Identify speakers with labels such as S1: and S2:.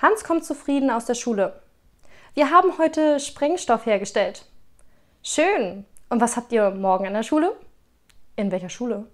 S1: Hans kommt zufrieden aus der Schule. Wir haben heute Sprengstoff hergestellt. Schön. Und was habt ihr morgen in der Schule? In welcher Schule?